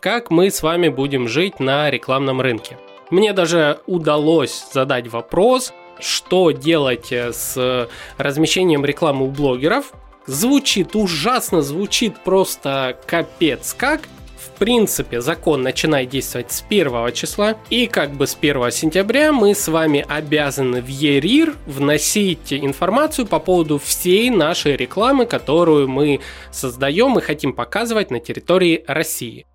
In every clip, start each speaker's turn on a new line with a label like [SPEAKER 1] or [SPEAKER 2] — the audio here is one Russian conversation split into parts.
[SPEAKER 1] как мы с вами будем жить на рекламном рынке. Мне даже удалось задать вопрос, что делать с размещением рекламы у блогеров. Звучит ужасно, звучит просто капец как, в принципе, закон начинает действовать с 1 числа, и как бы с 1 сентября мы с вами обязаны в ЕРИР вносить информацию по поводу всей нашей рекламы, которую мы создаем и хотим показывать на территории России.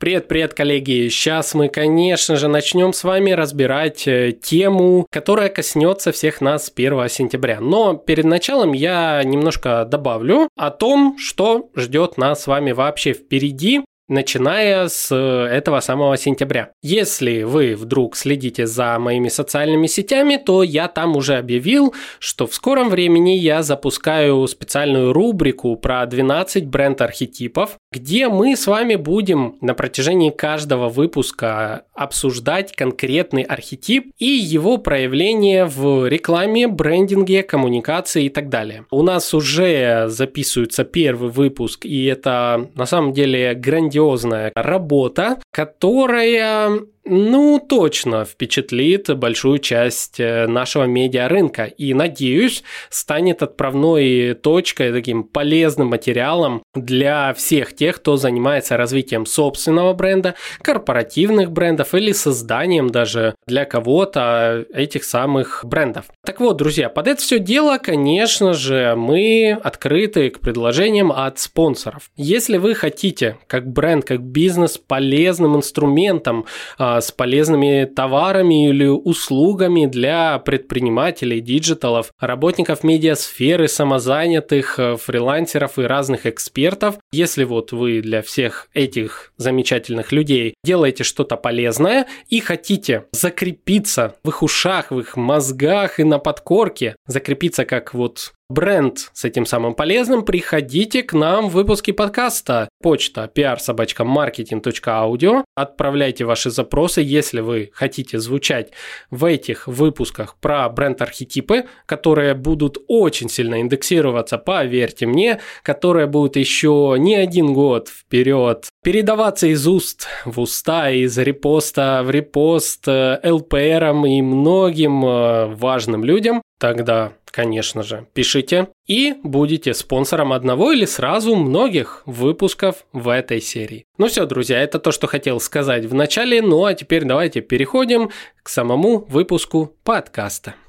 [SPEAKER 1] Привет-привет, коллеги! Сейчас мы, конечно же, начнем с вами разбирать э, тему, которая коснется всех нас с 1 сентября. Но перед началом я немножко добавлю о том, что ждет нас с вами вообще впереди начиная с э, этого самого сентября. Если вы вдруг следите за моими социальными сетями, то я там уже объявил, что в скором времени я запускаю специальную рубрику про 12 бренд-архетипов, где мы с вами будем на протяжении каждого выпуска обсуждать конкретный архетип и его проявление в рекламе, брендинге, коммуникации и так далее. У нас уже записывается первый выпуск, и это на самом деле грандиозная работа, которая ну, точно впечатлит большую часть э, нашего медиарынка и, надеюсь, станет отправной точкой, таким полезным материалом для всех тех, кто занимается развитием собственного бренда, корпоративных брендов или созданием даже для кого-то этих самых брендов. Так вот, друзья, под это все дело, конечно же, мы открыты к предложениям от спонсоров. Если вы хотите, как бренд, как бизнес, полезным инструментом а, с полезными товарами или услугами для предпринимателей, диджиталов, работников медиасферы, самозанятых, э, фрилансеров и разных экспертов. Если вот вы для всех этих замечательных людей делаете что-то полезное и хотите закрепиться в их ушах, в их мозгах и на подкорке, закрепиться как вот бренд с этим самым полезным, приходите к нам в выпуске подкаста. Почта pr-marketing.audio. Отправляйте ваши запросы, если вы хотите звучать в этих выпусках про бренд-архетипы, которые будут очень сильно индексироваться, поверьте мне, которые будут еще не один год вперед передаваться из уст в уста, из репоста в репост ЛПРам и многим э, важным людям, тогда конечно же, пишите и будете спонсором одного или сразу многих выпусков в этой серии. Ну все, друзья, это то, что хотел сказать в начале, ну а теперь давайте переходим к самому выпуску подкаста.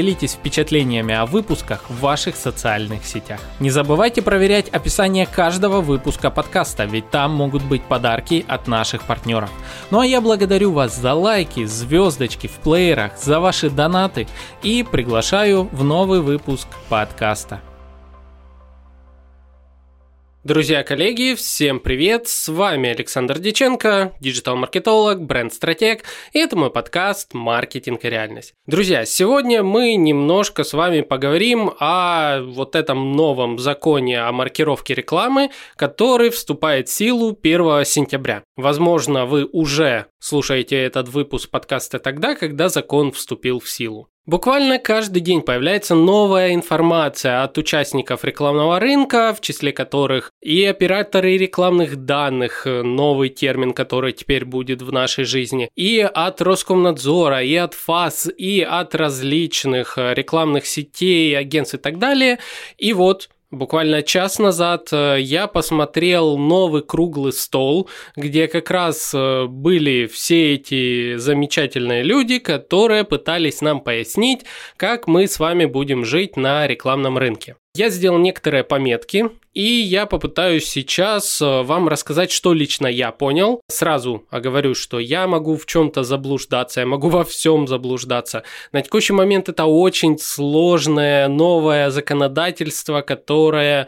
[SPEAKER 1] делитесь впечатлениями о выпусках в ваших социальных сетях. Не забывайте проверять описание каждого выпуска подкаста, ведь там могут быть подарки от наших партнеров. Ну а я благодарю вас за лайки, звездочки в плеерах, за ваши донаты и приглашаю в новый выпуск подкаста. Друзья, коллеги, всем привет! С вами Александр Диченко, диджитал-маркетолог, бренд-стратег, и это мой подкаст «Маркетинг и реальность». Друзья, сегодня мы немножко с вами поговорим о вот этом новом законе о маркировке рекламы, который вступает в силу 1 сентября. Возможно, вы уже слушаете этот выпуск подкаста тогда, когда закон вступил в силу. Буквально каждый день появляется новая информация от участников рекламного рынка, в числе которых и операторы рекламных данных, новый термин, который теперь будет в нашей жизни, и от Роскомнадзора, и от ФАС, и от различных рекламных сетей, агентств и так далее. И вот Буквально час назад э, я посмотрел новый круглый стол, где как раз э, были все эти замечательные люди, которые пытались нам пояснить, как мы с вами будем жить на рекламном рынке. Я сделал некоторые пометки, и я попытаюсь сейчас э, вам рассказать, что лично я понял. Сразу оговорю, что я могу в чем-то заблуждаться, я могу во всем заблуждаться. На текущий момент это очень сложное новое законодательство, которое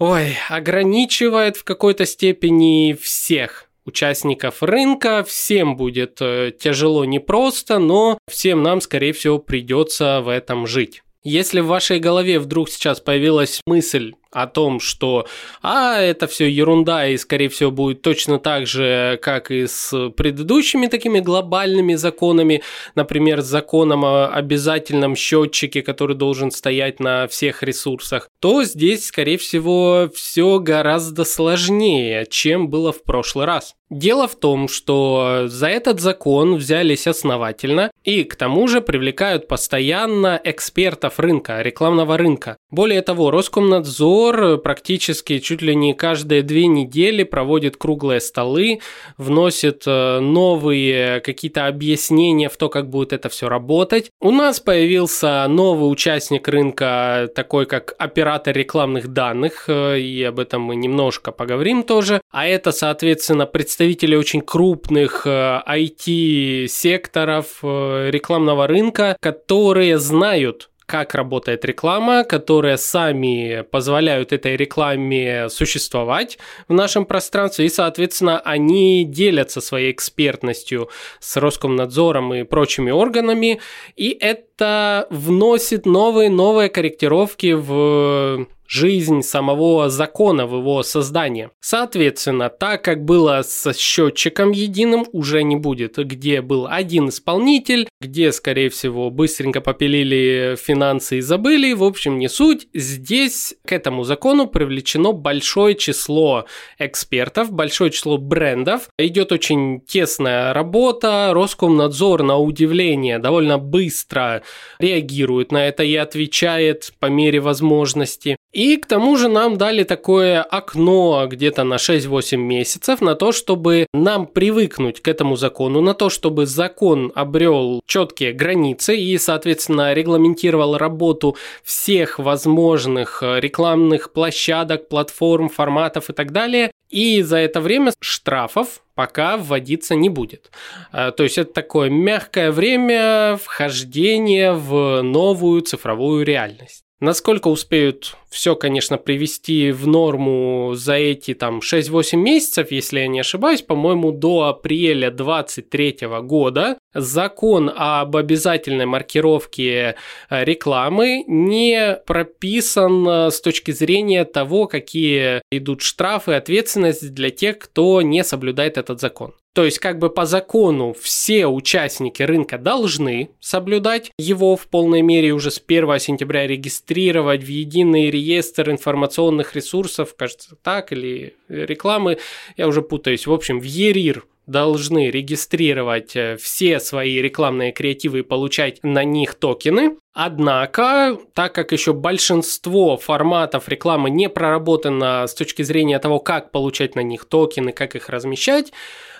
[SPEAKER 1] ой, ограничивает в какой-то степени всех участников рынка. Всем будет э, тяжело, непросто, но всем нам, скорее всего, придется в этом жить. Если в вашей голове вдруг сейчас появилась мысль о том, что а, это все ерунда и, скорее всего, будет точно так же, как и с предыдущими такими глобальными законами, например, с законом о обязательном счетчике, который должен стоять на всех ресурсах, то здесь, скорее всего, все гораздо сложнее, чем было в прошлый раз. Дело в том, что за этот закон взялись основательно и к тому же привлекают постоянно экспертов рынка, рекламного рынка. Более того, Роскомнадзор Набор практически чуть ли не каждые две недели проводит круглые столы, вносит э, новые какие-то объяснения в то, как будет это все работать. У нас появился новый участник рынка, такой как оператор рекламных данных, э, и об этом мы немножко поговорим тоже. А это, соответственно, представители очень крупных IT-секторов э, рекламного рынка, которые знают, как работает реклама, которые сами позволяют этой рекламе существовать в нашем пространстве, и, соответственно, они делятся своей экспертностью с Роскомнадзором и прочими органами, и это вносит новые-новые корректировки в жизнь самого закона в его создании. Соответственно, так как было со счетчиком единым, уже не будет, где был один исполнитель, где, скорее всего, быстренько попилили финансы и забыли, в общем, не суть. Здесь к этому закону привлечено большое число экспертов, большое число брендов. Идет очень тесная работа, Роскомнадзор, на удивление, довольно быстро реагирует на это и отвечает по мере возможности. И к тому же нам дали такое окно где-то на 6-8 месяцев на то, чтобы нам привыкнуть к этому закону, на то, чтобы закон обрел четкие границы и, соответственно, регламентировал работу всех возможных рекламных площадок, платформ, форматов и так далее. И за это время штрафов пока вводиться не будет. А, то есть это такое мягкое время вхождения в новую цифровую реальность. Насколько успеют все, конечно, привести в норму за эти там 6-8 месяцев, если я не ошибаюсь, по-моему, до апреля 2023 года закон об обязательной маркировке э, рекламы не прописан э, с точки зрения того, какие идут штрафы и ответственность для тех, кто не соблюдает этот закон. То есть, как бы по закону все участники рынка должны соблюдать его в полной мере уже с 1 сентября регистрировать в единый реестр информационных ресурсов, кажется, так, или рекламы, я уже путаюсь. В общем, в ЕРИР должны регистрировать э, все свои рекламные креативы и получать на них токены. Однако, так как еще большинство форматов рекламы не проработано с точки зрения того, как получать на них токены, как их размещать,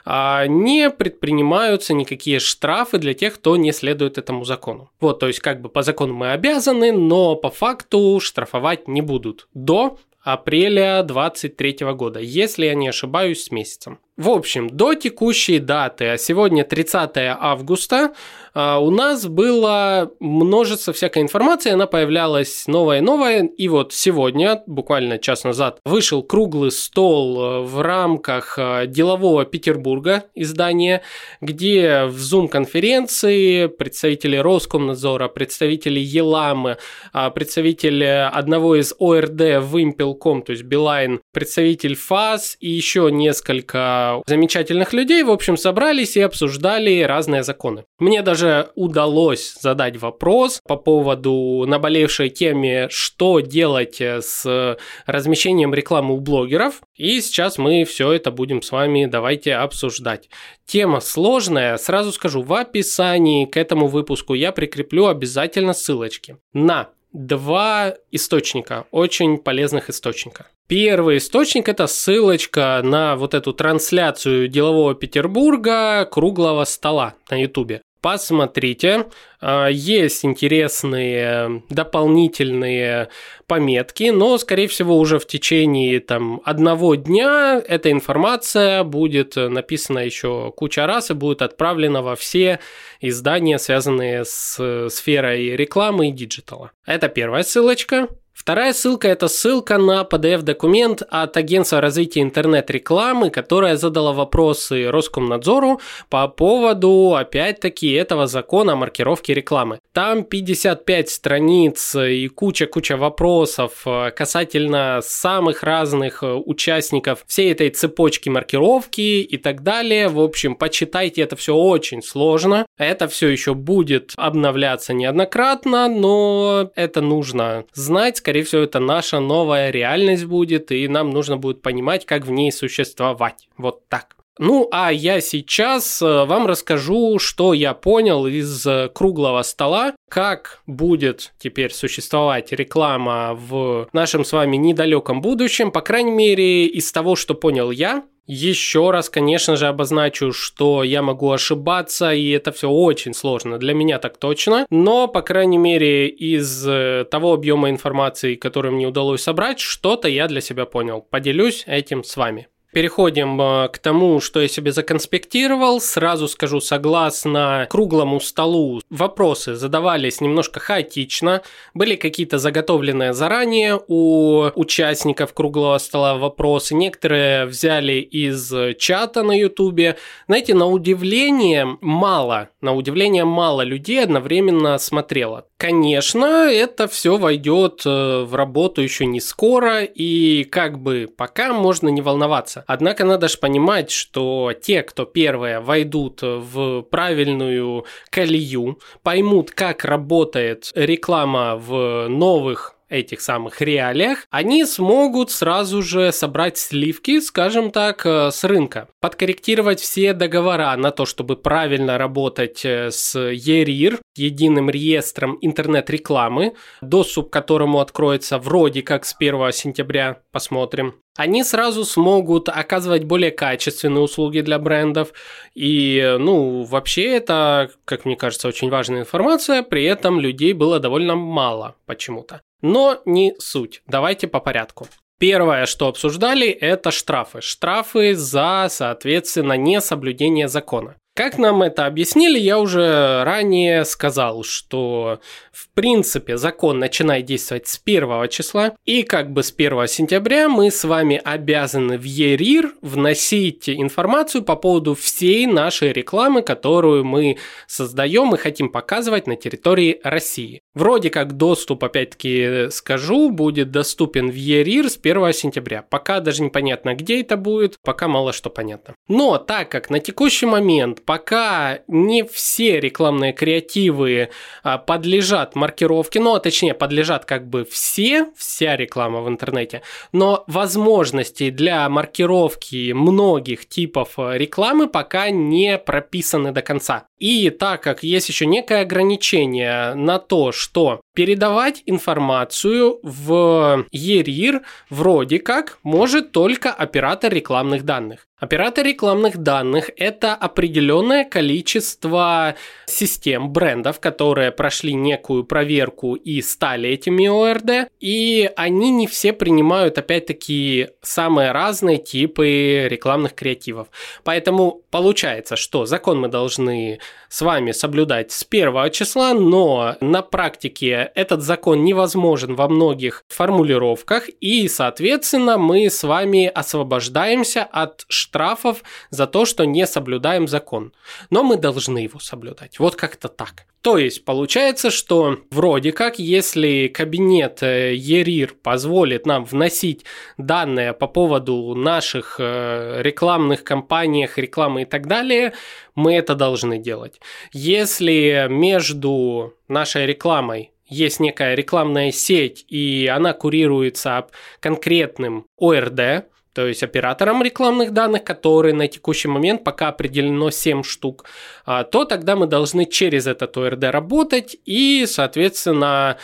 [SPEAKER 1] а, не предпринимаются никакие штрафы для тех, кто не следует этому закону. Вот, то есть как бы по закону мы обязаны, но по факту штрафовать не будут до апреля 2023 года, если я не ошибаюсь с месяцем. В общем, до текущей даты, а сегодня 30 августа, а, у нас было множество всякой информации, она появлялась новая и новая, и вот сегодня, буквально час назад, вышел круглый стол э, в рамках э, делового Петербурга издания, где в Zoom-конференции представители Роскомнадзора, представители Еламы, а, представитель одного из ОРД Вымпелком, то есть Билайн, представитель ФАС и еще несколько замечательных людей, в общем, собрались и обсуждали разные законы. Мне даже удалось задать вопрос по поводу наболевшей теме, что делать с размещением рекламы у блогеров. И сейчас мы все это будем с вами давайте обсуждать. Тема сложная, сразу скажу, в описании к этому выпуску я прикреплю обязательно ссылочки на два источника, очень полезных источника. Первый источник – это ссылочка на вот эту трансляцию делового Петербурга круглого стола на Ютубе. Посмотрите, а, есть интересные дополнительные пометки, но, скорее всего, уже в течение там, одного дня эта информация будет написана еще куча раз и будет отправлена во все издания, связанные с сферой рекламы и диджитала. Это первая ссылочка. Вторая ссылка – это ссылка на PDF-документ от Агентства развития интернет-рекламы, которая задала вопросы Роскомнадзору по поводу, опять-таки, этого закона о маркировке рекламы. Там 55 страниц и куча-куча вопросов э, касательно самых разных э, участников всей этой цепочки маркировки и так далее. В общем, почитайте, это все очень сложно. Это все еще будет обновляться неоднократно, но это нужно знать, скорее всего, это наша новая реальность будет, и нам нужно будет понимать, как в ней существовать. Вот так. Ну, а я сейчас э, вам расскажу, что я понял из э, круглого стола, как будет теперь существовать реклама в нашем с вами недалеком будущем, по крайней мере, из того, что понял я, еще раз, конечно же, обозначу, что я могу ошибаться, и это все очень сложно. Для меня так точно. Но, по крайней мере, из э, того объема информации, который мне удалось собрать, что-то я для себя понял. Поделюсь этим с вами. Переходим э, к тому, что я себе законспектировал. Сразу скажу, согласно круглому столу, вопросы задавались немножко хаотично. Были какие-то заготовленные заранее у участников круглого стола вопросы. Некоторые взяли из чата на ютубе. Знаете, на удивление мало, на удивление мало людей одновременно смотрело. Конечно, это все войдет э, в работу еще не скоро, и как бы пока можно не волноваться. Однако надо же понимать, что те, кто первые войдут в правильную колею, поймут, как работает реклама в новых этих самых реалиях, они смогут сразу же собрать сливки, скажем так, э, с рынка. Подкорректировать все договора на то, чтобы правильно работать э, с ERIR, единым реестром интернет-рекламы, доступ к которому откроется вроде как с 1 сентября, посмотрим они сразу смогут оказывать более качественные услуги для брендов. И, ну, вообще это, как мне кажется, очень важная информация. При этом людей было довольно мало почему-то. Но не суть. Давайте по порядку. Первое, что обсуждали, это штрафы. Штрафы за, соответственно, несоблюдение закона. Как нам это объяснили, я уже ранее сказал, что в принципе закон начинает действовать с 1 числа, и как бы с 1 сентября мы с вами обязаны в ЕРИР вносить информацию по поводу всей нашей рекламы, которую мы создаем и хотим показывать на территории России. Вроде как доступ, опять-таки скажу, будет доступен в ЕРИР с 1 сентября. Пока даже непонятно, где это будет, пока мало что понятно. Но так как на текущий момент пока не все рекламные креативы а, подлежат маркировке, ну, а точнее, подлежат как бы все, вся реклама в интернете, но возможности для маркировки многих типов а, рекламы пока не прописаны до конца. И так как есть еще некое ограничение на то, что передавать информацию в ЕРИР вроде как может только оператор рекламных данных. Оператор рекламных данных – это определенное количество систем, брендов, которые прошли некую проверку и стали этими ОРД, и они не все принимают, опять-таки, самые разные типы рекламных креативов. Поэтому получается, что закон мы должны с вами соблюдать с первого числа, но на практике этот закон невозможен во многих формулировках, и, соответственно, мы с вами освобождаемся от штрафов за то, что не соблюдаем закон. Но мы должны его соблюдать. Вот как-то так. То есть получается, что вроде как, если кабинет э, ЕРИР позволит нам вносить данные по поводу наших э, рекламных кампаний, рекламы и так далее, мы это должны делать. Если между нашей рекламой есть некая рекламная сеть, и она курируется конкретным ОРД, то есть оператором рекламных данных, которые на текущий момент пока определено 7 штук, а, то тогда мы должны через этот ОРД работать и, соответственно,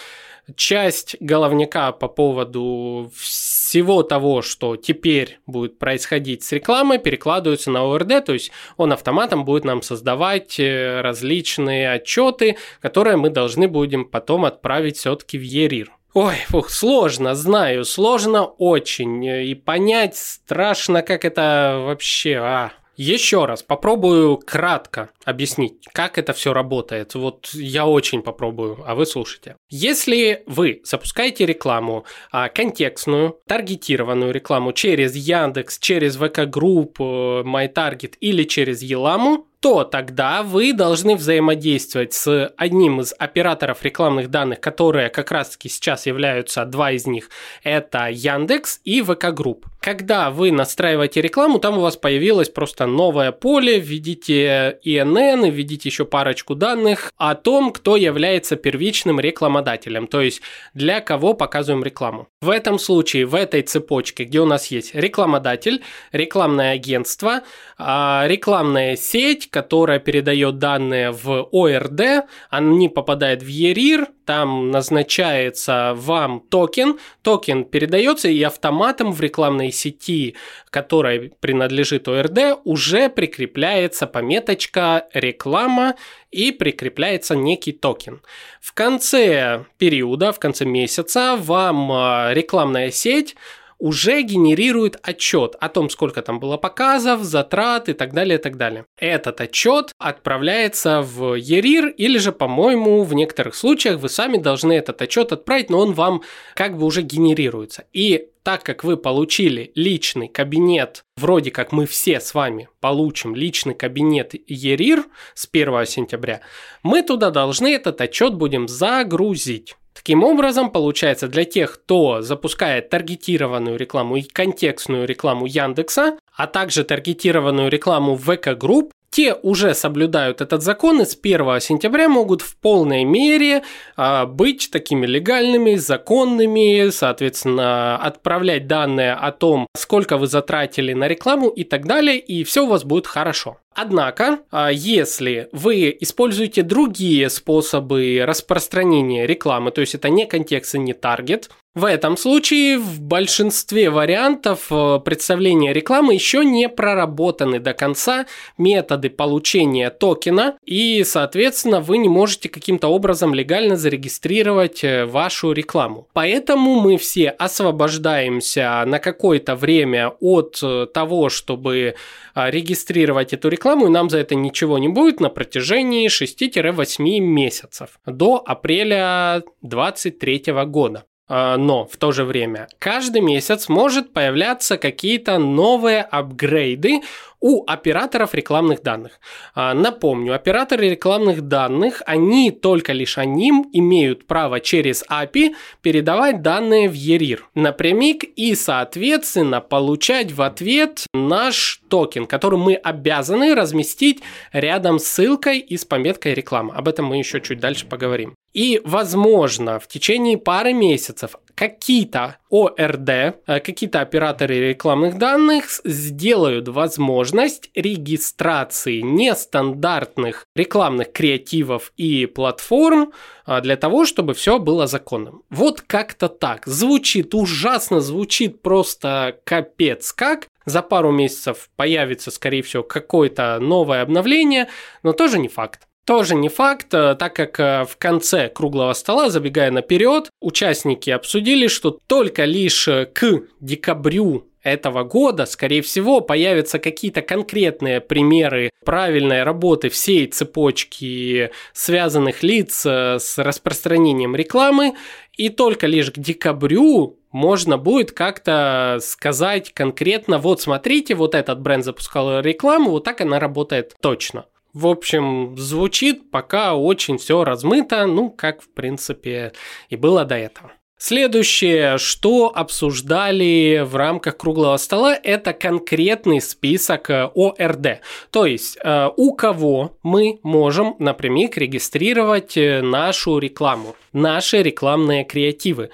[SPEAKER 1] часть головника по поводу всего того, что теперь будет происходить с рекламой, перекладывается на ОРД, то есть он автоматом будет нам создавать э, различные отчеты, которые мы должны будем потом отправить все-таки в ЕРИР. Ой, фух, сложно, знаю, сложно очень. И понять страшно, как это вообще... А. Еще раз попробую кратко объяснить, как это все работает. Вот я очень попробую, а вы слушайте. Если вы запускаете рекламу а, контекстную, таргетированную рекламу через Яндекс, через VK Group, MyTarget или через eLam у, то тогда вы должны взаимодействовать с одним из операторов рекламных данных, которые как раз-таки сейчас являются два из них. Это Яндекс и VK Group. Когда вы настраиваете рекламу, там у вас появилось просто новое поле, введите ИНН, введите еще парочку данных о том, кто является первичным рекламодателем, то есть для кого показываем рекламу. В этом случае, в этой цепочке, где у нас есть рекламодатель, рекламное агентство, а, рекламная сеть, которая передает данные в ОРД, они попадают в ЕРИР, там назначается вам токен, токен передается и автоматом в рекламной сети, которой принадлежит ОРД, уже прикрепляется пометочка реклама и прикрепляется некий токен. В конце периода, в конце месяца вам а, рекламная сеть уже генерирует отчет о том, сколько там было показов, затрат и так далее, и так далее. Этот отчет отправляется в ЕРИР или же, по-моему, в некоторых случаях вы сами должны этот отчет отправить, но он вам как бы уже генерируется. И так как вы получили личный кабинет, вроде как мы все с вами получим личный кабинет ЕРИР с 1 сентября, мы туда должны этот отчет будем загрузить. Таким образом, получается, для тех, кто запускает таргетированную рекламу и контекстную рекламу Яндекса, а также таргетированную рекламу ВК Групп, те уже соблюдают этот закон и с 1 сентября могут в полной мере а, быть такими легальными, законными, соответственно, отправлять данные о том, сколько вы затратили на рекламу и так далее, и все у вас будет хорошо. Однако, а, если вы используете другие способы распространения рекламы, то есть это не контекст и не таргет, в этом случае в большинстве вариантов э, представления рекламы еще не проработаны до конца методы получения токена, и, соответственно, вы не можете каким-то образом легально зарегистрировать э, вашу рекламу. Поэтому мы все освобождаемся на какое-то время от э, того, чтобы регистрировать эту рекламу, и нам за это ничего не будет на протяжении 6-8 месяцев до апреля 2023 года. А, но в то же время каждый месяц может появляться какие-то новые апгрейды у операторов рекламных данных. А, напомню, операторы рекламных данных, они только лишь они имеют право через API передавать данные в ERIR напрямик и, соответственно, получать в ответ наш токен, который мы обязаны разместить рядом с ссылкой и с пометкой реклама. Об этом мы еще чуть дальше поговорим. И, возможно, в течение пары месяцев какие-то ОРД, э, какие-то операторы рекламных данных сделают возможность регистрации нестандартных рекламных креативов и платформ а, для того, чтобы все было законным. Вот как-то так. Звучит ужасно, звучит просто капец как. За пару месяцев появится, скорее всего, какое-то новое обновление, но тоже не факт. Тоже не факт, э, так как э, в конце круглого стола, забегая наперед, участники обсудили, что только лишь э, к декабрю этого года, скорее всего, появятся какие-то конкретные примеры правильной работы всей цепочки связанных лиц с распространением рекламы, и только лишь к декабрю можно будет как-то сказать конкретно, вот смотрите, вот этот бренд запускал рекламу, вот так она работает точно. В общем, звучит пока очень все размыто, ну, как, в принципе, и было до этого. Следующее, что обсуждали в рамках круглого стола, это конкретный список э, ОРД. То есть, э, у кого мы можем напрямик регистрировать э, нашу рекламу, наши рекламные креативы.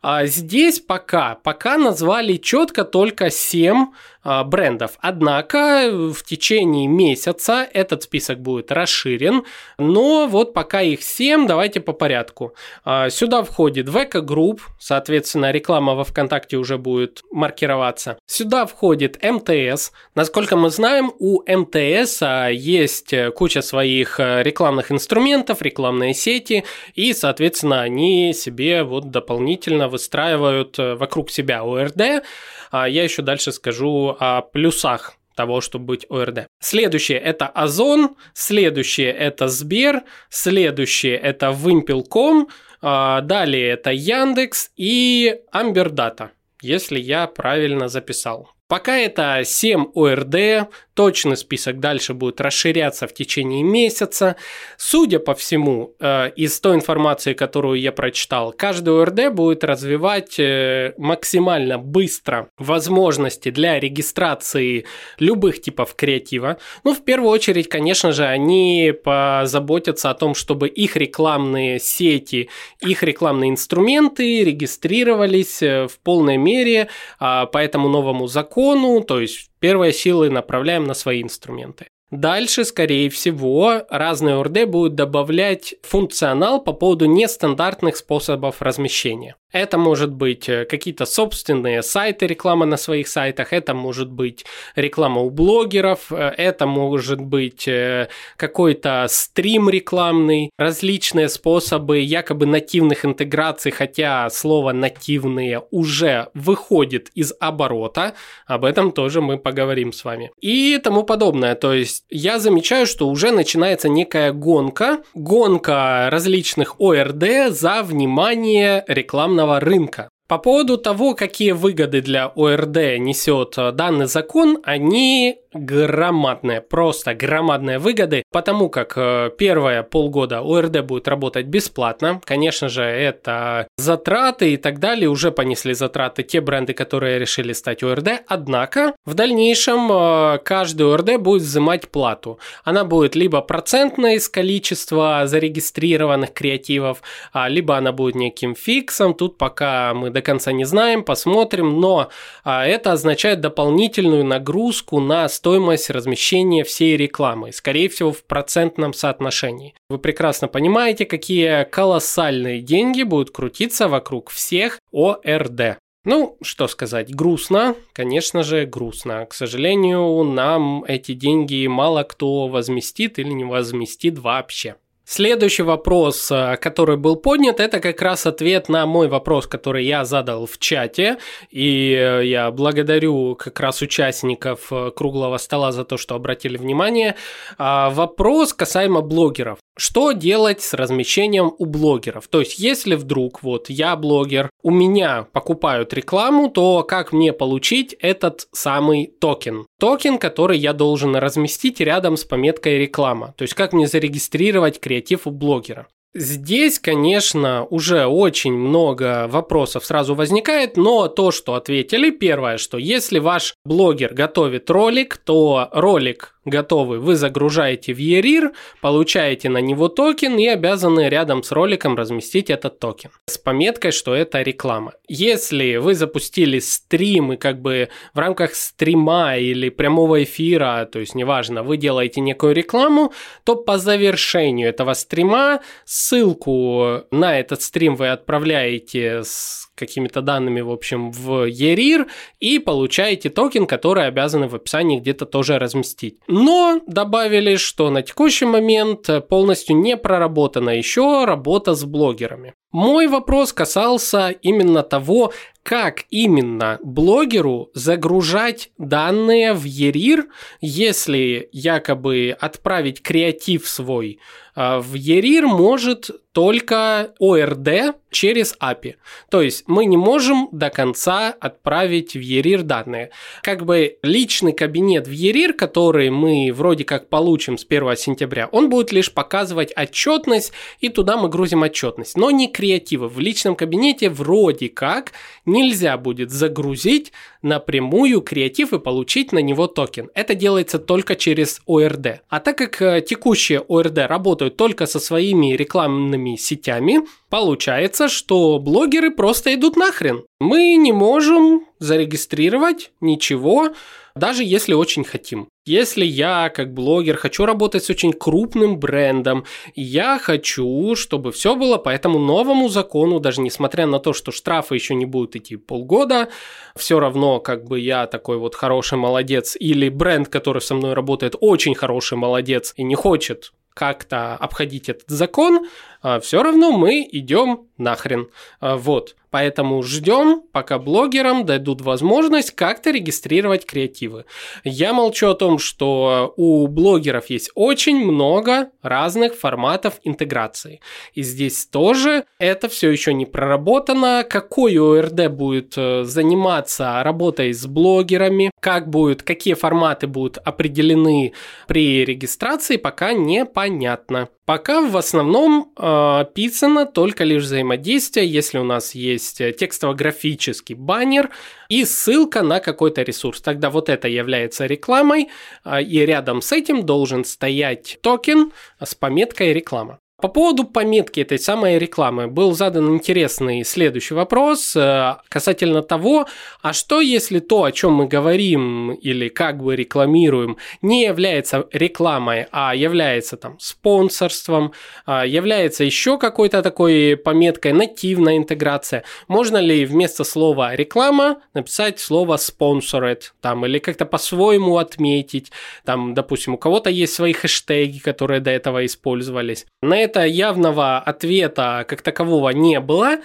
[SPEAKER 1] А здесь пока, пока назвали четко только 7 а, брендов. Однако в течение месяца этот список будет расширен, но вот пока их 7, давайте по порядку. А, сюда входит ВК Групп, соответственно, реклама во ВКонтакте уже будет маркироваться. Сюда входит МТС. Насколько мы знаем, у МТС а, есть куча своих рекламных инструментов, рекламные сети, и, соответственно, они себе вот дополнительно выстраивают вокруг себя ОРД. Я еще дальше скажу о плюсах того, чтобы быть ОРД. Следующее – это Озон, следующее – это Сбер, следующее – это Вымпелком, а, далее это Яндекс и Амбердата, если я правильно записал. Пока это 7 ОРД, точный список дальше будет расширяться в течение месяца. Судя по всему, э, из той информации, которую я прочитал, каждый ОРД будет развивать э, максимально быстро возможности для регистрации любых типов креатива. Ну, в первую очередь, конечно же, они позаботятся о том, чтобы их рекламные сети, их рекламные инструменты регистрировались э, в полной мере а, по этому новому закону, то есть Первые силы направляем на свои инструменты. Дальше, скорее всего, разные ОРД будут добавлять функционал по поводу нестандартных способов размещения. Это может быть э, какие-то собственные сайты, реклама на своих сайтах, это может быть реклама у блогеров, э, это может быть э, какой-то стрим рекламный, различные способы якобы нативных интеграций, хотя слово нативные уже выходит из оборота, об этом тоже мы поговорим с вами. И тому подобное, то есть я замечаю, что уже начинается некая гонка, гонка различных ОРД за внимание рекламного свободного рынка. По поводу того, какие выгоды для ОРД несет э, данный закон, они громадные, просто громадные выгоды, потому как э, первые полгода ОРД будет работать бесплатно. Конечно же, это затраты и так далее, уже понесли затраты те бренды, которые решили стать ОРД, однако в дальнейшем э, каждый ОРД будет взимать плату. Она будет либо процентной из количества зарегистрированных креативов, а, либо она будет неким фиксом, тут пока мы до конца не знаем, посмотрим, но а, это означает дополнительную нагрузку на стоимость размещения всей рекламы, скорее всего, в процентном соотношении. Вы прекрасно понимаете, какие колоссальные деньги будут крутиться вокруг всех ОРД. Ну, что сказать, грустно, конечно же, грустно. К сожалению, нам эти деньги мало кто возместит или не возместит вообще. Следующий вопрос, э, который был поднят, это как раз ответ на мой вопрос, который я задал в чате. И э, я благодарю как раз участников э, круглого стола за то, что обратили внимание. А, вопрос касаемо блогеров. Что делать с размещением у блогеров? То есть, если вдруг вот я блогер, у меня покупают рекламу, то как мне получить этот самый токен? Токен, который я должен разместить рядом с пометкой реклама. То есть, как мне зарегистрировать креатив у блогера? Здесь, конечно, уже очень много вопросов сразу возникает, но то, что ответили, первое, что если ваш блогер готовит ролик, то ролик готовый вы загружаете в ERIR, получаете на него токен и обязаны рядом с роликом разместить этот токен с пометкой, что это реклама. Если вы запустили стрим и как бы в рамках стрима или прямого эфира, то есть неважно, вы делаете некую рекламу, то по завершению этого стрима ссылку на этот стрим вы отправляете с какими-то данными, в общем, в ERIR и получаете токен, который обязаны в описании где-то тоже разместить. Но добавили, что на текущий момент полностью не проработана еще работа с блогерами. Мой вопрос касался именно того, как именно блогеру загружать данные в ERIR, если якобы отправить креатив свой а, в ERIR может только ORD через API. То есть мы не можем до конца отправить в ERIR данные. Как бы личный кабинет в ERIR, который мы вроде как получим с 1 сентября, он будет лишь показывать отчетность, и туда мы грузим отчетность, но не креативы. В личном кабинете вроде как нельзя будет загрузить напрямую креатив и получить на него токен. Это делается только через ORD. А так как э, текущие ORD работают только со своими рекламными сетями, получается, что блогеры просто идут нахрен. Мы не можем зарегистрировать ничего, даже если очень хотим. Если я, как блогер, хочу работать с очень крупным брендом, я хочу, чтобы все было по этому новому закону, даже несмотря на то, что штрафы еще не будут идти полгода, все равно, как бы я такой вот хороший молодец, или бренд, который со мной работает, очень хороший молодец и не хочет как-то обходить этот закон, а, все равно мы идем нахрен. А, вот. Поэтому ждем, пока блогерам дадут возможность как-то регистрировать креативы. Я молчу о том, что у блогеров есть очень много разных форматов интеграции. И здесь тоже это все еще не проработано. Какой ОРД будет э, заниматься работой с блогерами, как будет, какие форматы будут определены при регистрации, пока непонятно. Пока в основном э, описано только лишь взаимодействие, если у нас есть текстово-графический баннер и ссылка на какой-то ресурс. Тогда вот это является рекламой, э, и рядом с этим должен стоять токен с пометкой реклама. По поводу пометки этой самой рекламы был задан интересный следующий вопрос э, касательно того, а что если то, о чем мы говорим или как бы рекламируем, не является рекламой, а является там спонсорством, а является еще какой-то такой пометкой нативная интеграция. Можно ли вместо слова реклама написать слово sponsored там или как-то по-своему отметить, там, допустим, у кого-то есть свои хэштеги, которые до этого использовались. На это это явного ответа как такового не было.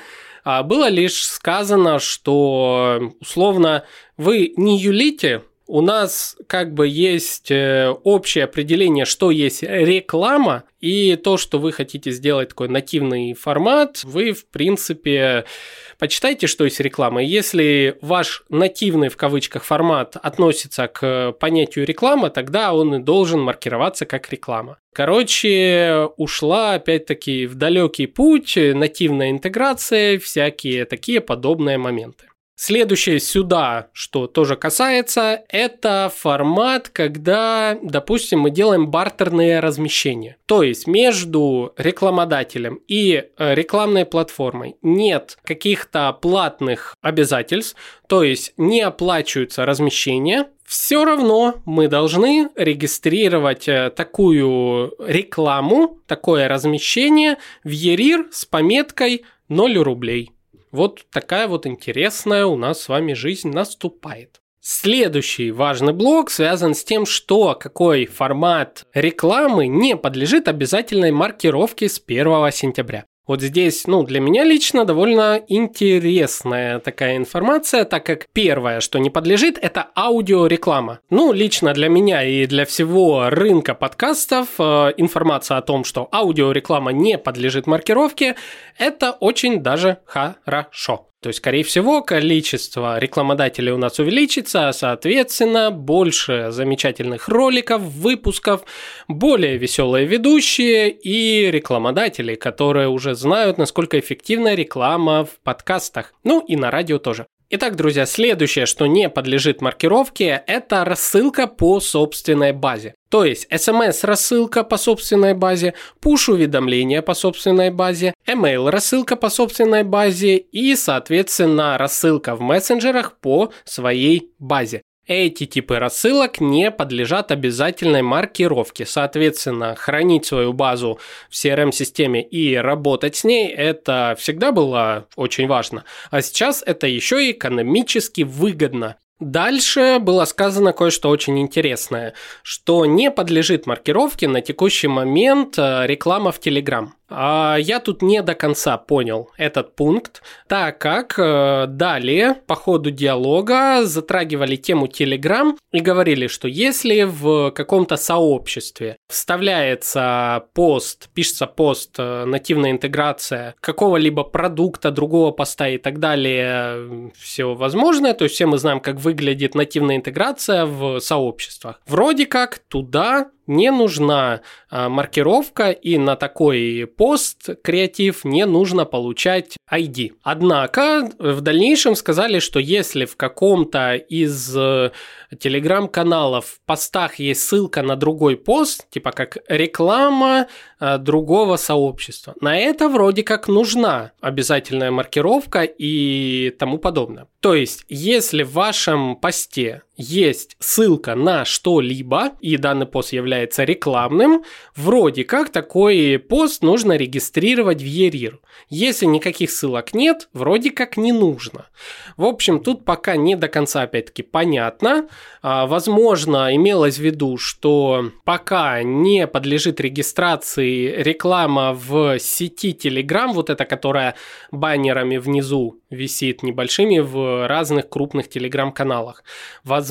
[SPEAKER 1] А было лишь сказано, что условно вы не юлите, у нас как бы есть э, общее определение, что есть реклама, и то, что вы хотите сделать такой нативный формат, вы, в принципе, почитайте, что есть реклама. Если ваш нативный, в кавычках, формат относится к понятию реклама, тогда он и должен маркироваться как реклама. Короче, ушла опять-таки в далекий путь, нативная интеграция, всякие такие подобные моменты. Следующее сюда, что тоже касается, это формат, когда, допустим, мы делаем бартерные размещения. То есть между рекламодателем и э, рекламной платформой нет каких-то платных обязательств, то есть не оплачиваются размещения, все равно мы должны регистрировать э, такую рекламу, такое размещение в ЕРИР с пометкой 0 рублей. Вот такая вот интересная у нас с вами жизнь наступает. Следующий важный блок связан с тем, что какой формат рекламы не подлежит обязательной маркировке с 1 сентября. Вот здесь, ну, для меня лично довольно интересная такая информация, так как первое, что не подлежит, это аудиореклама. Ну, лично для меня и для всего рынка подкастов э, информация о том, что аудиореклама не подлежит маркировке, это очень даже хорошо. То есть, скорее всего, количество рекламодателей у нас увеличится, а, соответственно, больше замечательных роликов, выпусков, более веселые ведущие и рекламодатели, которые уже знают, насколько эффективна реклама в подкастах, ну и на радио тоже. Итак, друзья, следующее, что не подлежит маркировке, это рассылка по собственной базе. То есть смс-рассылка по собственной базе, push-уведомления по собственной базе, email-рассылка по собственной базе и, соответственно, рассылка в мессенджерах по своей базе. Эти типы рассылок не подлежат обязательной маркировке. Соответственно, хранить свою базу в CRM-системе и работать с ней – это всегда было очень важно. А сейчас это еще и экономически выгодно. Дальше было сказано кое-что очень интересное, что не подлежит маркировке на текущий момент э, реклама в Telegram. А я тут не до конца понял этот пункт, так как э, далее по ходу диалога затрагивали тему Telegram и говорили, что если в каком-то сообществе вставляется пост, пишется пост, э, нативная интеграция какого-либо продукта, другого поста и так далее, все возможное, то есть все мы знаем, как выглядит нативная интеграция в сообществах. Вроде как туда не нужна а, маркировка, и на такой пост креатив не нужно получать ID. Однако в дальнейшем сказали, что если в каком-то из э, телеграм-каналов в постах есть ссылка на другой пост, типа как реклама э, другого сообщества, на это вроде как нужна обязательная маркировка и тому подобное. То есть, если в вашем посте есть ссылка на что-либо, и данный пост является рекламным, вроде как такой пост нужно регистрировать в ЕРИР. Если никаких ссылок нет, вроде как не нужно. В общем, тут пока не до конца, опять-таки, понятно. А, возможно, имелось в виду, что пока не подлежит регистрации реклама в сети Telegram, вот эта, которая баннерами внизу висит небольшими в разных крупных телеграм-каналах. Возможно,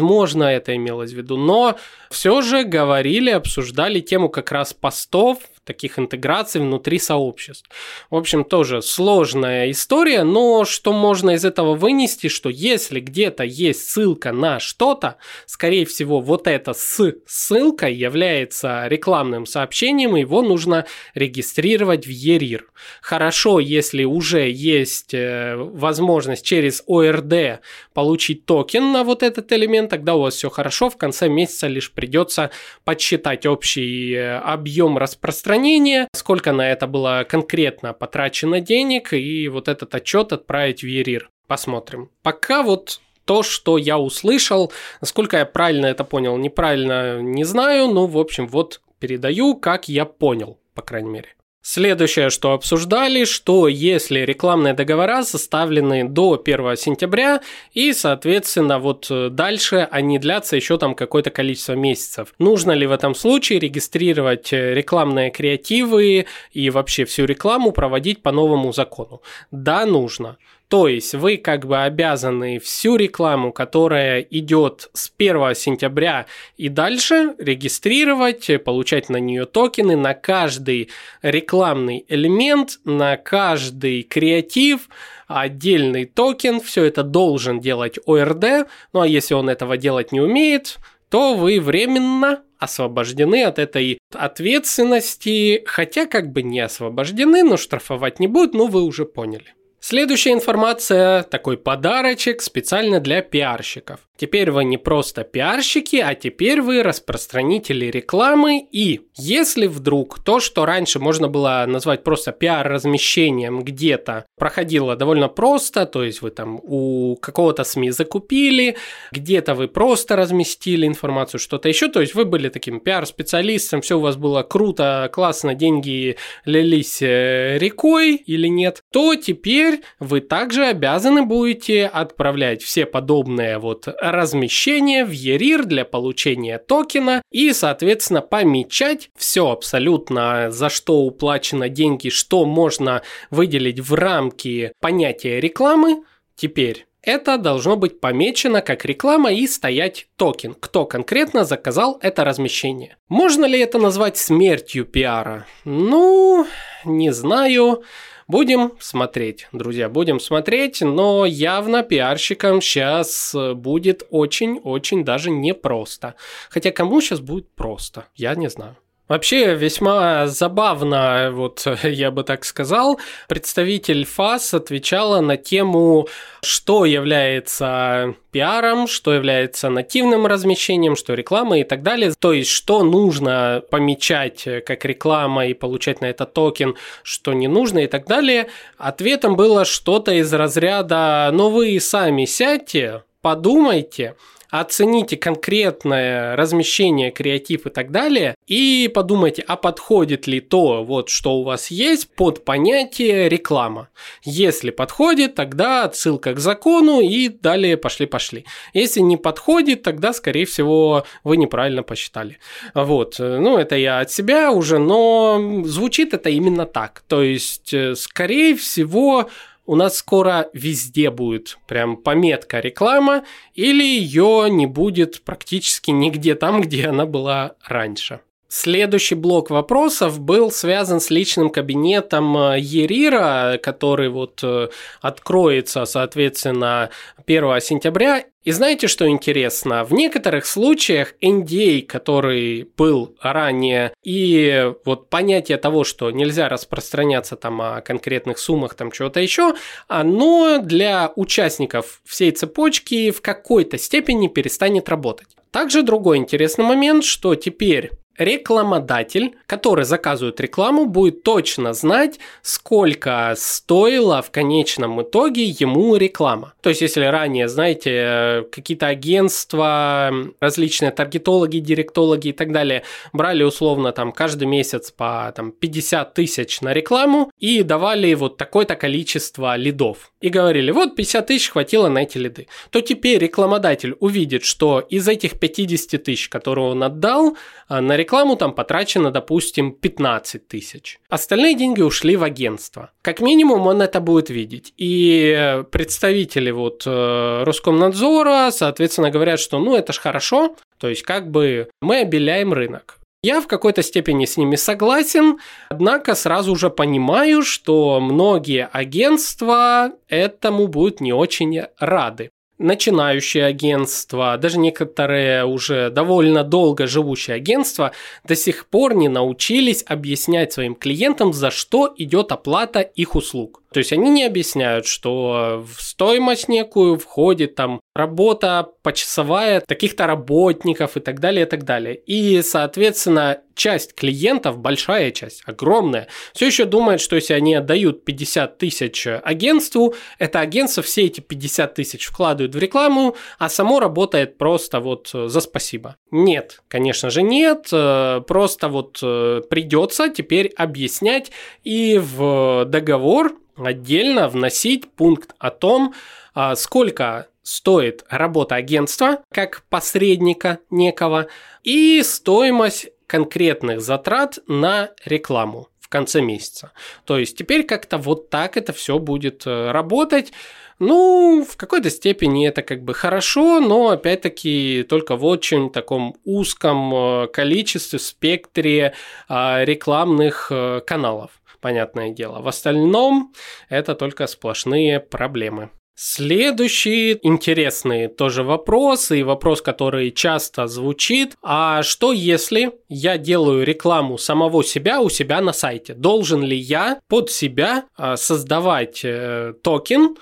[SPEAKER 1] это имелось в виду, но все же говорили, обсуждали тему как раз постов таких интеграций внутри сообществ. В общем, тоже сложная история, но что можно из этого вынести, что если где-то есть ссылка на что-то, скорее всего, вот это с ссылкой является рекламным сообщением, и его нужно регистрировать в ЕРИР. Хорошо, если уже есть э, возможность через ОРД получить токен на вот этот элемент, тогда у вас все хорошо, в конце месяца лишь придется подсчитать общий э, объем распространения распространение, сколько на это было конкретно потрачено денег, и вот этот отчет отправить в ЕРИР. Посмотрим. Пока вот то, что я услышал, насколько я правильно это понял, неправильно не знаю, но, в общем, вот передаю, как я понял, по крайней мере. Следующее, что обсуждали, что если рекламные договора составлены до 1 сентября и, соответственно, вот э, дальше они длятся еще там какое-то количество месяцев. Нужно ли в этом случае регистрировать э, рекламные креативы и вообще всю рекламу проводить по новому закону? Да, нужно. То есть вы как бы обязаны всю рекламу, которая идет с 1 сентября и дальше, регистрировать, получать на нее токены на каждый рекламный элемент, на каждый креатив, отдельный токен. Все это должен делать ОРД. Ну а если он этого делать не умеет, то вы временно освобождены от этой ответственности, хотя как бы не освобождены, но штрафовать не будут, но вы уже поняли. Следующая информация – такой подарочек специально для пиарщиков. Теперь вы не просто пиарщики, а теперь вы распространители рекламы. И если вдруг то, что раньше можно было назвать просто пиар-размещением где-то, проходило довольно просто, то есть вы там у какого-то СМИ закупили, где-то вы просто разместили информацию, что-то еще, то есть вы были таким пиар-специалистом, все у вас было круто, классно, деньги лились э, рекой или нет, то теперь вы также обязаны будете отправлять все подобные вот размещение в ERIR для получения токена и, соответственно, помечать все абсолютно, за что уплачено деньги, что можно выделить в рамки понятия рекламы. Теперь это должно быть помечено как реклама и стоять токен, кто конкретно заказал это размещение. Можно ли это назвать смертью пиара? Ну, не знаю. Будем смотреть, друзья, будем смотреть, но явно пиарщикам сейчас будет очень-очень даже непросто. Хотя кому сейчас будет просто, я не знаю. Вообще весьма забавно, вот я бы так сказал, представитель ФАС отвечала на тему, что является пиаром, что является нативным размещением, что реклама и так далее. То есть, что нужно помечать как реклама и получать на это токен, что не нужно и так далее. Ответом было что-то из разряда «ну вы сами сядьте, подумайте, оцените конкретное размещение, креатив и так далее, и подумайте, а подходит ли то, вот что у вас есть, под понятие реклама. Если подходит, тогда отсылка к закону и далее пошли-пошли. Если не подходит, тогда, скорее всего, вы неправильно посчитали. Вот, ну это я от себя уже, но звучит это именно так. То есть, э, скорее всего, у нас скоро везде будет прям пометка реклама, или ее не будет практически нигде там, где она была раньше. Следующий блок вопросов был связан с личным кабинетом э, Ерира, который вот э, откроется, соответственно, 1 сентября. И знаете, что интересно? В некоторых случаях NDA, а, который был ранее, и вот понятие того, что нельзя распространяться там о конкретных суммах, там чего-то еще, оно для участников всей цепочки в какой-то степени перестанет работать. Также другой интересный момент, что теперь рекламодатель, который заказывает рекламу, будет точно знать, сколько стоила в конечном итоге ему реклама. То есть, если ранее, знаете, какие-то агентства, различные таргетологи, директологи и так далее брали условно там каждый месяц по там, 50 тысяч на рекламу и давали вот такое-то количество лидов. И говорили, вот 50 тысяч хватило на эти лиды. То теперь рекламодатель увидит, что из этих 50 тысяч, которые он отдал, а, на рекламу там потрачено, допустим, 15 тысяч. Остальные деньги ушли в агентство. Как минимум он это будет видеть. И представители вот э, Роскомнадзора, соответственно, говорят, что ну это ж хорошо, то есть как бы мы обеляем рынок. Я в какой-то степени с ними согласен, однако сразу же понимаю, что многие агентства этому будут не очень рады начинающие агентства, даже некоторые уже довольно долго живущие агентства до сих пор не научились объяснять своим клиентам, за что идет оплата их услуг. То есть они не объясняют, что в стоимость некую входит там работа почасовая таких-то работников и так далее, и так далее. И, соответственно, часть клиентов, большая часть, огромная, все еще думает, что если они отдают 50 тысяч агентству, это агентство все эти 50 тысяч вкладывает в рекламу, а само работает просто вот за спасибо. Нет, конечно же нет, просто вот придется теперь объяснять и в договор отдельно вносить пункт о том, а, сколько стоит работа агентства как посредника некого и стоимость конкретных затрат на рекламу в конце месяца. То есть теперь как-то вот так это все будет э, работать. Ну, в какой-то степени это как бы хорошо, но опять-таки только в очень таком узком э, количестве, спектре а, рекламных э, каналов понятное дело. В остальном это только сплошные проблемы. Следующий интересный тоже вопрос, и вопрос, который часто звучит. А что если я делаю рекламу самого себя у себя на сайте? Должен ли я под себя а, создавать э, токен,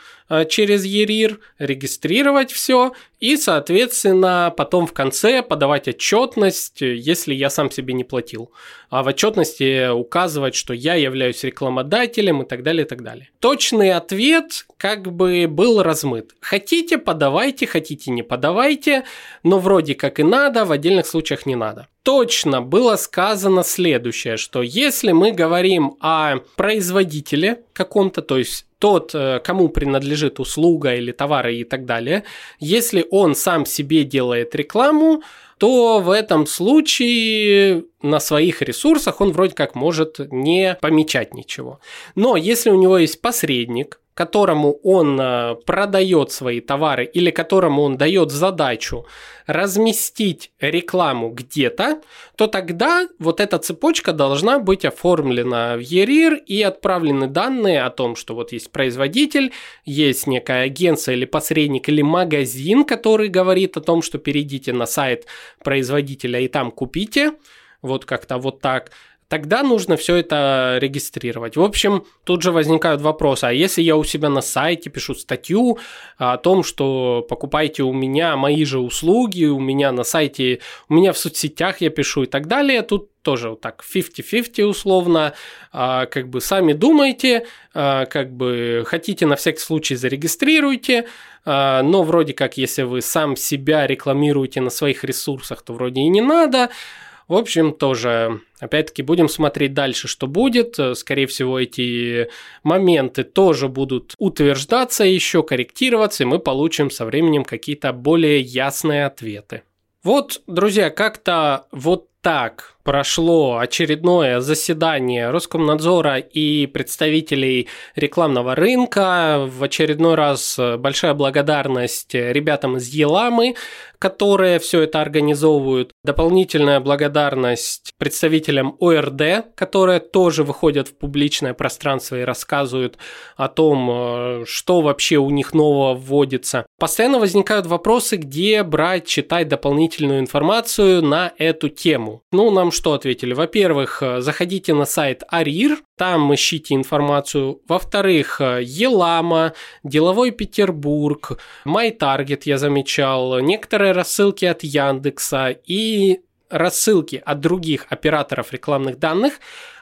[SPEAKER 1] через ЕРИР, регистрировать все и, соответственно, потом в конце подавать отчетность, если я сам себе не платил. А в отчетности указывать, что я являюсь рекламодателем и так далее, и так далее. Точный ответ как бы был размыт. Хотите, подавайте, хотите, не подавайте, но вроде как и надо, в отдельных случаях не надо точно было сказано следующее, что если мы говорим о производителе каком-то, то есть тот, э, кому принадлежит услуга или товары и так далее, если он сам себе делает рекламу, то в этом случае на своих ресурсах он вроде как может не помечать ничего. Но если у него есть посредник, которому он э, продает свои товары или которому он дает задачу разместить рекламу где-то, то тогда вот эта цепочка должна быть оформлена в ЕРИР и отправлены данные о том, что вот есть производитель, есть некая агенция или посредник или магазин, который говорит о том, что перейдите на сайт производителя и там купите, вот как-то вот так тогда нужно все это регистрировать. В общем, тут же возникают вопросы, а если я у себя на сайте пишу статью о том, что покупайте у меня мои же услуги, у меня на сайте, у меня в соцсетях я пишу и так далее, тут тоже вот так 50-50 условно, а, как бы сами думайте, а, как бы хотите на всякий случай зарегистрируйте, а, но вроде как если вы сам себя рекламируете на своих ресурсах, то вроде и не надо, в общем, тоже, опять-таки, будем смотреть дальше, что будет. Скорее всего, эти моменты тоже будут утверждаться еще, корректироваться, и мы получим со временем какие-то более ясные ответы. Вот, друзья, как-то вот так прошло очередное заседание Роскомнадзора и представителей рекламного рынка. В очередной раз большая благодарность ребятам из Еламы, которые все это организовывают. Дополнительная благодарность представителям ОРД, которые тоже выходят в публичное пространство и рассказывают о том, э, что вообще у них нового вводится. Постоянно возникают вопросы, где брать, читать дополнительную информацию на эту тему. Ну, нам что ответили? Во-первых, э, заходите на сайт Арир, там ищите информацию. Во-вторых, э, Елама, Деловой Петербург, MyTarget я замечал, некоторые рассылки от Яндекса и рассылки от других операторов рекламных данных,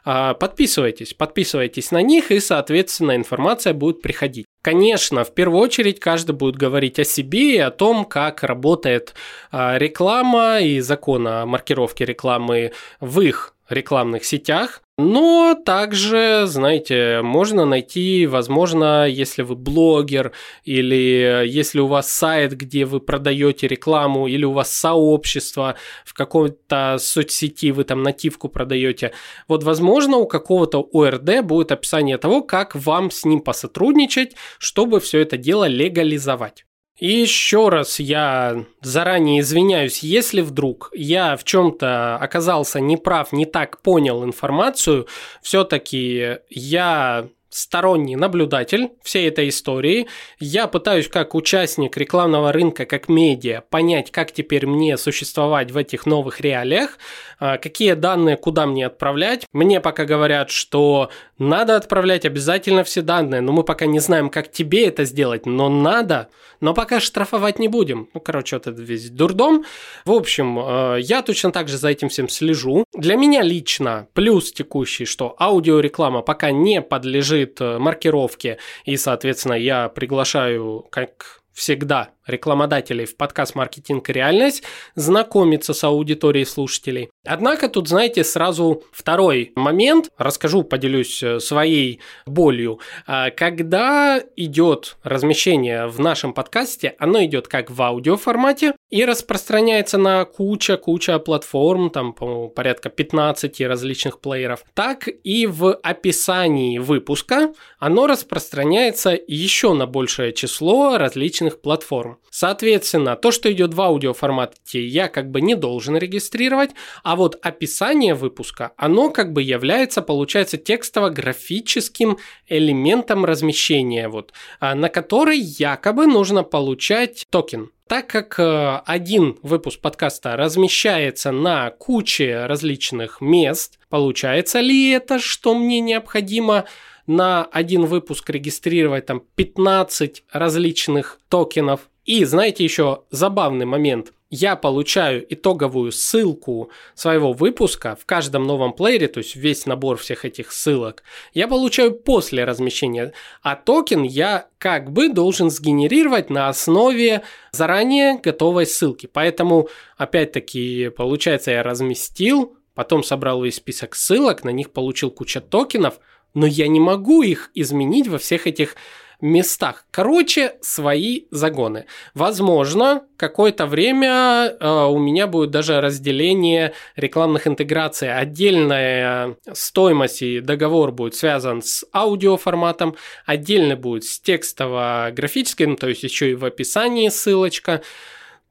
[SPEAKER 1] а, подписывайтесь, подписывайтесь на них, и, соответственно, информация будет приходить. Конечно, в первую очередь каждый будет говорить о себе и о том, как работает а, реклама и закон о маркировке рекламы в их рекламных сетях. Но также, знаете, можно найти, возможно, если вы блогер или если у вас сайт, где вы продаете рекламу, или у вас сообщество в какой-то соцсети, вы там нативку продаете. Вот, возможно, у какого-то ОРД будет описание того, как вам с ним посотрудничать, чтобы все это дело легализовать. И еще раз я заранее извиняюсь, если вдруг я в чем-то оказался неправ, не так понял информацию, все-таки я сторонний наблюдатель всей этой истории. Я пытаюсь как участник рекламного рынка, как медиа, понять, как теперь мне существовать в этих новых реалиях, а, какие данные куда мне отправлять. Мне пока говорят, что надо отправлять обязательно все данные, но мы пока не знаем, как тебе это сделать, но надо, но пока штрафовать не будем. Ну, короче, вот этот весь дурдом. В общем, а, я точно так же за этим всем слежу. Для меня лично плюс текущий, что аудиореклама пока не подлежит э, маркировке, и, соответственно, я приглашаю как всегда рекламодателей в подкаст «Маркетинг и реальность» знакомиться с аудиторией слушателей. Однако тут, знаете, сразу второй момент, расскажу, поделюсь э, своей болью. А, когда идет размещение в нашем подкасте, оно идет как в аудиоформате и распространяется на куча-куча платформ, там, по порядка 15 различных плееров, так и в описании выпуска оно распространяется еще на большее число различных платформ. Соответственно, то, что идет в аудиоформате, я как бы не должен регистрировать, а вот описание выпуска, оно как бы является, получается, текстово-графическим элементом размещения, вот, а, на который якобы нужно получать токен. Так как э, один выпуск подкаста размещается на куче различных мест, получается ли это, что мне необходимо на один выпуск регистрировать там 15 различных токенов и знаете еще забавный момент. Я получаю итоговую ссылку своего выпуска в каждом новом плеере, то есть весь набор всех этих ссылок, я получаю после размещения, а токен я как бы должен сгенерировать на основе заранее готовой ссылки. Поэтому, опять-таки, получается, я разместил, потом собрал весь список ссылок, на них получил куча токенов, но я не могу их изменить во всех этих местах. Короче, свои загоны. Возможно, какое-то время э, у меня будет даже разделение рекламных интеграций. Отдельная стоимость и договор будет связан с аудиоформатом, отдельно будет с текстово-графическим, то есть еще и в описании ссылочка.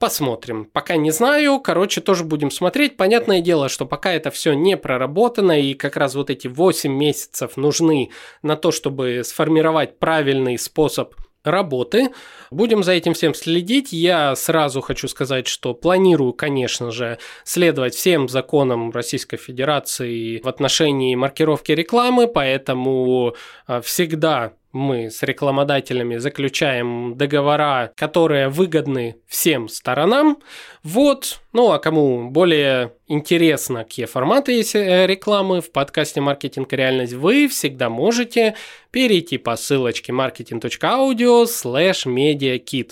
[SPEAKER 1] Посмотрим. Пока не знаю. Короче, тоже будем смотреть. Понятное дело, что пока это все не проработано, и как раз вот эти 8 месяцев нужны на то, чтобы сформировать правильный способ работы. Будем за этим всем следить. Я сразу хочу сказать, что планирую, конечно же, следовать всем законам Российской Федерации в отношении маркировки рекламы, поэтому а, всегда мы с рекламодателями заключаем договора, которые выгодны всем сторонам. Вот, ну а кому более интересно, какие форматы есть э, рекламы в подкасте «Маркетинг реальность», вы всегда можете перейти по ссылочке marketing.audio slash mediakit.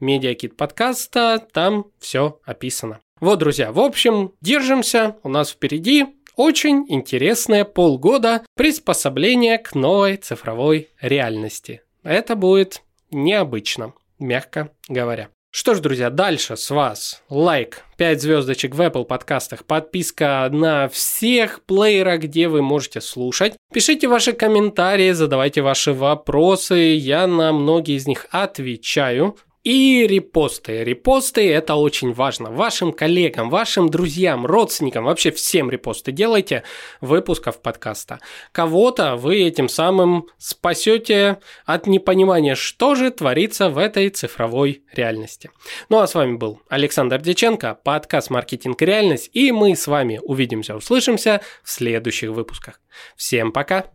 [SPEAKER 1] Mediakit подкаста, там все описано. Вот, друзья, в общем, держимся, у нас впереди очень интересное полгода приспособления к новой цифровой реальности. Это будет необычно, мягко говоря. Что ж, друзья, дальше с вас лайк, 5 звездочек в Apple подкастах, подписка на всех плеерах, где вы можете слушать. Пишите ваши комментарии, задавайте ваши вопросы, я на многие из них отвечаю. И репосты. Репосты – это очень важно. Вашим коллегам, вашим друзьям, родственникам, вообще всем репосты делайте выпусков подкаста. Кого-то вы этим самым спасете от непонимания, что же творится в этой цифровой реальности. Ну а с вами был Александр Деченко, подкаст «Маркетинг реальность», и мы с вами увидимся, услышимся в следующих выпусках. Всем пока!